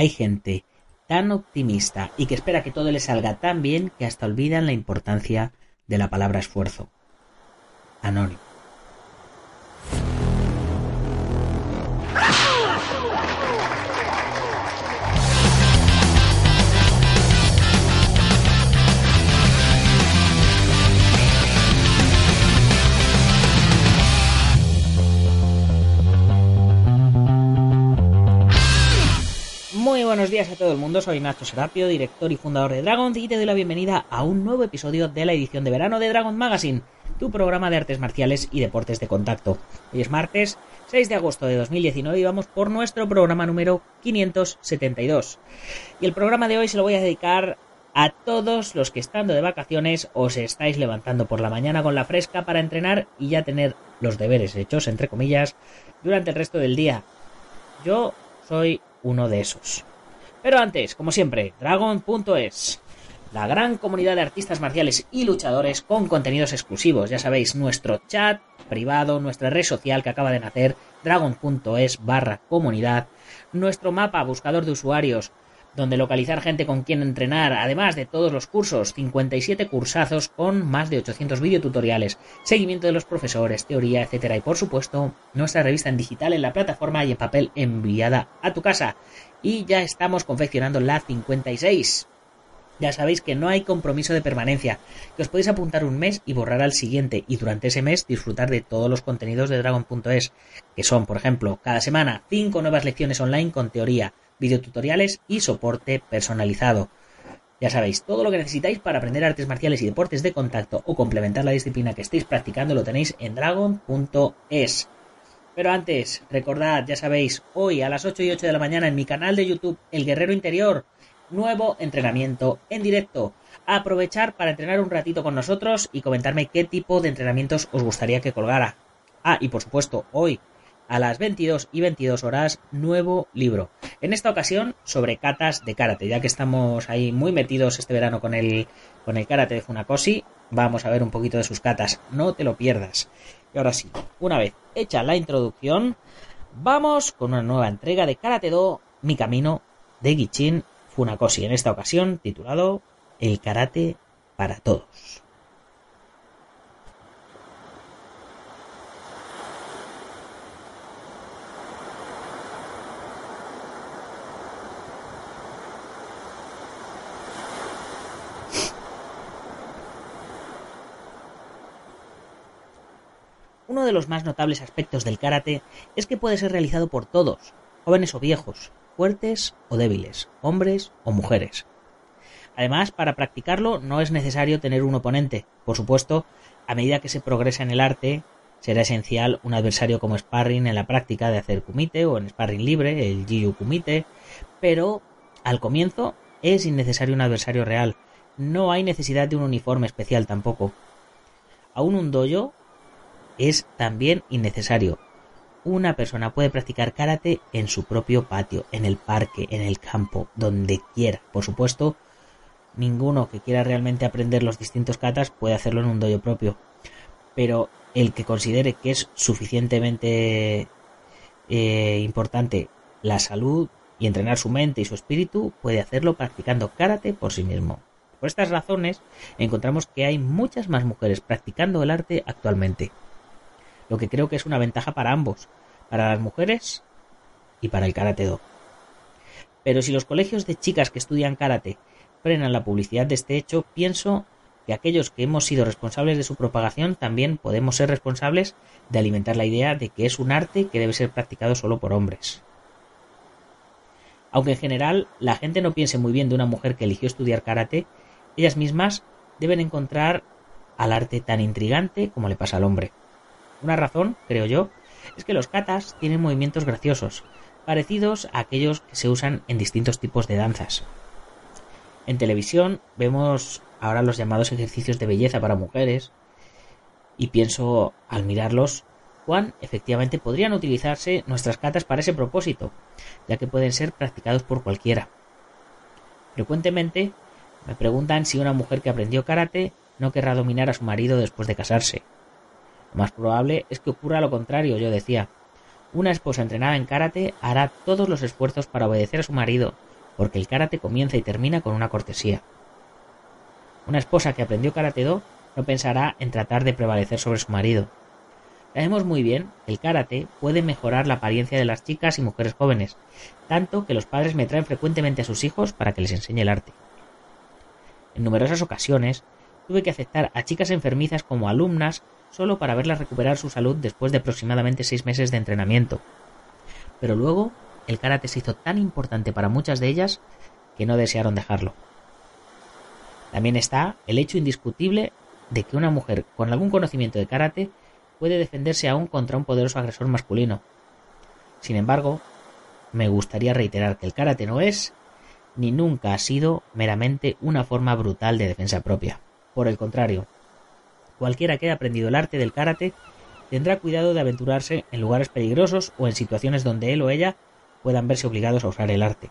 Hay gente tan optimista y que espera que todo le salga tan bien que hasta olvidan la importancia de la palabra esfuerzo. Anónimo. Buenos días a todo el mundo, soy Nacho Serapio, director y fundador de Dragon y te doy la bienvenida a un nuevo episodio de la edición de verano de Dragon Magazine, tu programa de artes marciales y deportes de contacto. Hoy es martes 6 de agosto de 2019 y vamos por nuestro programa número 572. Y el programa de hoy se lo voy a dedicar a todos los que estando de vacaciones os estáis levantando por la mañana con la fresca para entrenar y ya tener los deberes hechos, entre comillas, durante el resto del día. Yo soy uno de esos. Pero antes, como siempre, Dragon.es, la gran comunidad de artistas marciales y luchadores con contenidos exclusivos. Ya sabéis, nuestro chat privado, nuestra red social que acaba de nacer, Dragon.es barra comunidad, nuestro mapa buscador de usuarios, donde localizar gente con quien entrenar, además de todos los cursos, 57 cursazos con más de 800 videotutoriales, seguimiento de los profesores, teoría, etcétera, y por supuesto, nuestra revista en digital en la plataforma y en papel enviada a tu casa. Y ya estamos confeccionando la 56. Ya sabéis que no hay compromiso de permanencia, que os podéis apuntar un mes y borrar al siguiente, y durante ese mes disfrutar de todos los contenidos de Dragon.es, que son, por ejemplo, cada semana 5 nuevas lecciones online con teoría, videotutoriales y soporte personalizado. Ya sabéis, todo lo que necesitáis para aprender artes marciales y deportes de contacto o complementar la disciplina que estéis practicando lo tenéis en dragon.es. Pero antes, recordad, ya sabéis, hoy a las 8 y 8 de la mañana en mi canal de YouTube El Guerrero Interior, nuevo entrenamiento en directo. Aprovechar para entrenar un ratito con nosotros y comentarme qué tipo de entrenamientos os gustaría que colgara. Ah, y por supuesto, hoy a las 22 y 22 horas, nuevo libro. En esta ocasión sobre katas de karate, ya que estamos ahí muy metidos este verano con el, con el karate de Funakoshi, vamos a ver un poquito de sus katas, no te lo pierdas. Y ahora sí, una vez hecha la introducción, vamos con una nueva entrega de Karate Do, Mi Camino de Gichin Funakoshi, en esta ocasión titulado El karate para todos. Uno de los más notables aspectos del karate es que puede ser realizado por todos, jóvenes o viejos, fuertes o débiles, hombres o mujeres. Además, para practicarlo no es necesario tener un oponente. Por supuesto, a medida que se progresa en el arte, será esencial un adversario como sparring en la práctica de hacer kumite o en sparring libre, el jiu kumite, pero al comienzo es innecesario un adversario real. No hay necesidad de un uniforme especial tampoco. Aún un dojo es también innecesario. Una persona puede practicar karate en su propio patio, en el parque, en el campo, donde quiera. Por supuesto, ninguno que quiera realmente aprender los distintos katas puede hacerlo en un dojo propio. Pero el que considere que es suficientemente eh, importante la salud y entrenar su mente y su espíritu, puede hacerlo practicando karate por sí mismo. Por estas razones, encontramos que hay muchas más mujeres practicando el arte actualmente lo que creo que es una ventaja para ambos, para las mujeres y para el karate do. Pero si los colegios de chicas que estudian karate frenan la publicidad de este hecho, pienso que aquellos que hemos sido responsables de su propagación también podemos ser responsables de alimentar la idea de que es un arte que debe ser practicado solo por hombres. Aunque en general la gente no piense muy bien de una mujer que eligió estudiar karate, ellas mismas deben encontrar al arte tan intrigante como le pasa al hombre. Una razón, creo yo, es que los katas tienen movimientos graciosos, parecidos a aquellos que se usan en distintos tipos de danzas. En televisión vemos ahora los llamados ejercicios de belleza para mujeres y pienso al mirarlos cuán efectivamente podrían utilizarse nuestras katas para ese propósito, ya que pueden ser practicados por cualquiera. Frecuentemente me preguntan si una mujer que aprendió karate no querrá dominar a su marido después de casarse. Lo más probable es que ocurra lo contrario, yo decía. Una esposa entrenada en karate hará todos los esfuerzos para obedecer a su marido, porque el karate comienza y termina con una cortesía. Una esposa que aprendió karate do no pensará en tratar de prevalecer sobre su marido. Sabemos muy bien que el karate puede mejorar la apariencia de las chicas y mujeres jóvenes, tanto que los padres me traen frecuentemente a sus hijos para que les enseñe el arte. En numerosas ocasiones tuve que aceptar a chicas enfermizas como alumnas solo para verlas recuperar su salud después de aproximadamente seis meses de entrenamiento. Pero luego el karate se hizo tan importante para muchas de ellas que no desearon dejarlo. También está el hecho indiscutible de que una mujer con algún conocimiento de karate puede defenderse aún contra un poderoso agresor masculino. Sin embargo, me gustaría reiterar que el karate no es ni nunca ha sido meramente una forma brutal de defensa propia. Por el contrario, cualquiera que haya aprendido el arte del karate tendrá cuidado de aventurarse en lugares peligrosos o en situaciones donde él o ella puedan verse obligados a usar el arte.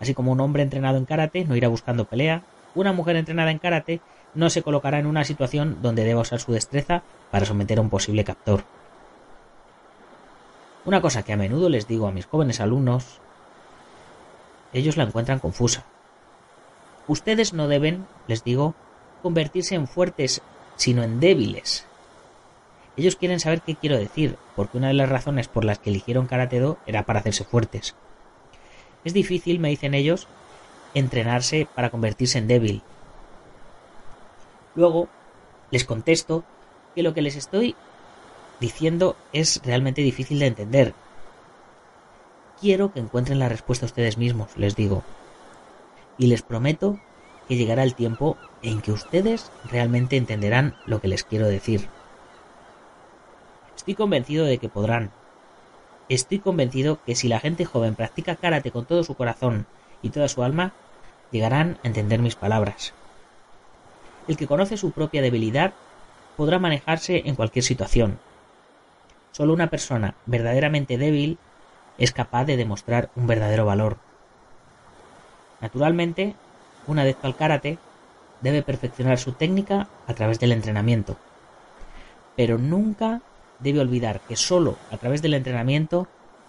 Así como un hombre entrenado en karate no irá buscando pelea, una mujer entrenada en karate no se colocará en una situación donde deba usar su destreza para someter a un posible captor. Una cosa que a menudo les digo a mis jóvenes alumnos, ellos la encuentran confusa. Ustedes no deben, les digo, convertirse en fuertes, sino en débiles. Ellos quieren saber qué quiero decir, porque una de las razones por las que eligieron Karate Do era para hacerse fuertes. Es difícil, me dicen ellos, entrenarse para convertirse en débil. Luego, les contesto que lo que les estoy diciendo es realmente difícil de entender. Quiero que encuentren la respuesta ustedes mismos, les digo. Y les prometo que llegará el tiempo en que ustedes realmente entenderán lo que les quiero decir. Estoy convencido de que podrán. Estoy convencido que si la gente joven practica karate con todo su corazón y toda su alma, llegarán a entender mis palabras. El que conoce su propia debilidad podrá manejarse en cualquier situación. Solo una persona verdaderamente débil es capaz de demostrar un verdadero valor. Naturalmente, un adepto al karate debe perfeccionar su técnica a través del entrenamiento, pero nunca debe olvidar que solo a través del entrenamiento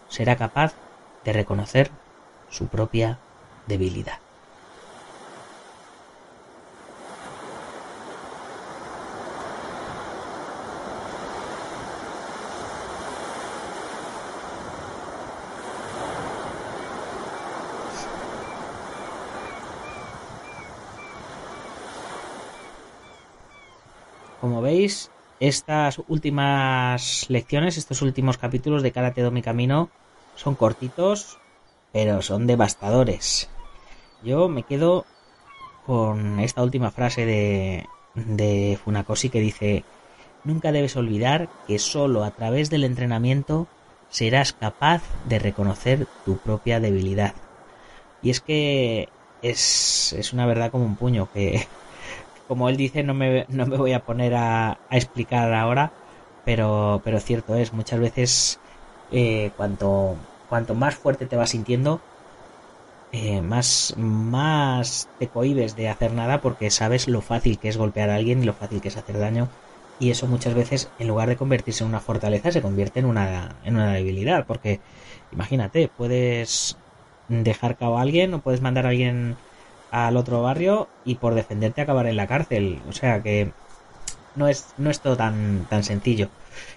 será capaz de reconocer su propia debilidad. Como veis, estas últimas lecciones, estos últimos capítulos de Karate Do Mi Camino son cortitos, pero son devastadores. Yo me quedo con esta última frase de, de Funakoshi que dice, nunca debes olvidar que solo a través del entrenamiento serás capaz de reconocer tu propia debilidad. Y es que es, es una verdad como un puño, que como él dice, no me, no me voy a poner a, explicar ahora, pero, pero cierto es, muchas veces eh, cuanto, cuanto más fuerte te vas sintiendo, eh, más, más te cohibes de hacer nada porque sabes lo fácil que es golpear a alguien y lo fácil que es hacer daño. Y eso muchas veces, en lugar de convertirse en una fortaleza, se convierte en una, en una debilidad. Porque, imagínate, puedes dejar cabo a alguien o puedes mandar a alguien al otro barrio y por defenderte acabar en la cárcel. O sea que no es, no es todo tan, tan sencillo.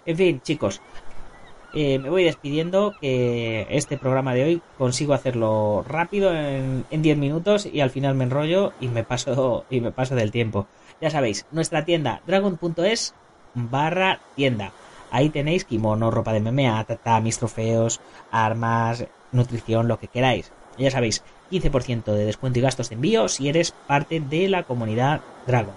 En fin, chicos, eh, me voy despidiendo que este programa de hoy consigo hacerlo rápido en, en 10 minutos y al final me enrollo y me paso y me paso del tiempo. Ya sabéis, nuestra tienda dragon.es barra tienda. Ahí tenéis kimono, ropa de MMA, tata, mis trofeos, armas, nutrición, lo que queráis. Ya sabéis, 15% de descuento y gastos de envío si eres parte de la comunidad Dragon.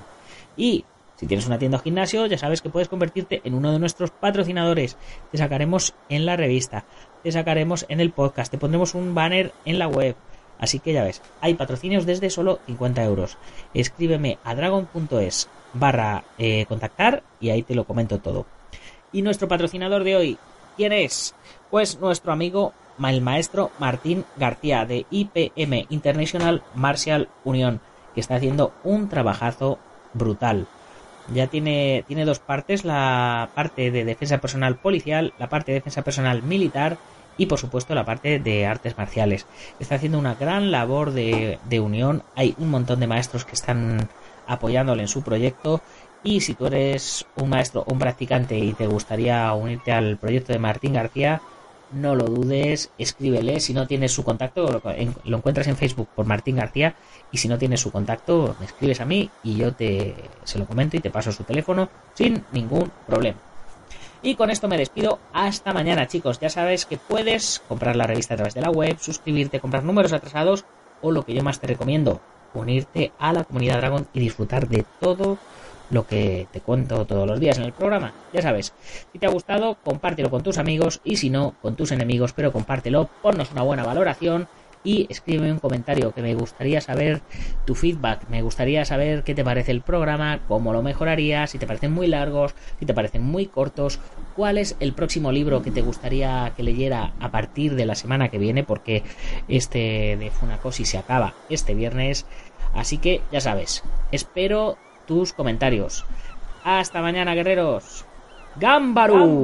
Y si tienes una tienda o gimnasio, ya sabes que puedes convertirte en uno de nuestros patrocinadores. Te sacaremos en la revista, te sacaremos en el podcast, te pondremos un banner en la web. Así que ya ves, hay patrocinios desde solo 50 euros. Escríbeme a dragon.es barra eh, contactar y ahí te lo comento todo. Y nuestro patrocinador de hoy, ¿quién es? Pues nuestro amigo el maestro Martín García de IPM International Martial Union, que está haciendo un trabajazo brutal. Ya tiene, tiene dos partes, la parte de defensa personal policial, la parte de defensa personal militar y por supuesto la parte de artes marciales. Está haciendo una gran labor de, de unión, hay un montón de maestros que están apoyándole en su proyecto y si tú eres un maestro o un practicante y te gustaría unirte al proyecto de Martín García, no lo dudes, escríbele. Si no tienes su contacto, lo, encuentras en Facebook por Martín García. Y si no tienes su contacto, me escribes a mí y yo te se lo comento y te paso su teléfono sin ningún problema. Y con esto me despido. Hasta mañana, chicos. Ya sabes que puedes comprar la revista a través de la web, suscribirte, comprar números atrasados o lo que yo más te recomiendo, unirte a la comunidad Dragon y disfrutar de todo lo que te cuento todos los días en el programa. Ya sabes, si te ha gustado, compártelo con tus amigos y si no, con tus enemigos, pero compártelo, ponnos una buena valoración y escríbeme un comentario que me gustaría saber tu feedback, me gustaría saber qué te parece el programa, cómo lo mejorarías, si te parecen muy largos, si te parecen muy cortos, cuál es el próximo libro que te gustaría que leyera a partir de la semana que viene, porque este de Funakoshi se acaba este viernes, así que ya sabes, espero tus comentarios. Hasta mañana, guerreros. ¡Gámbaro!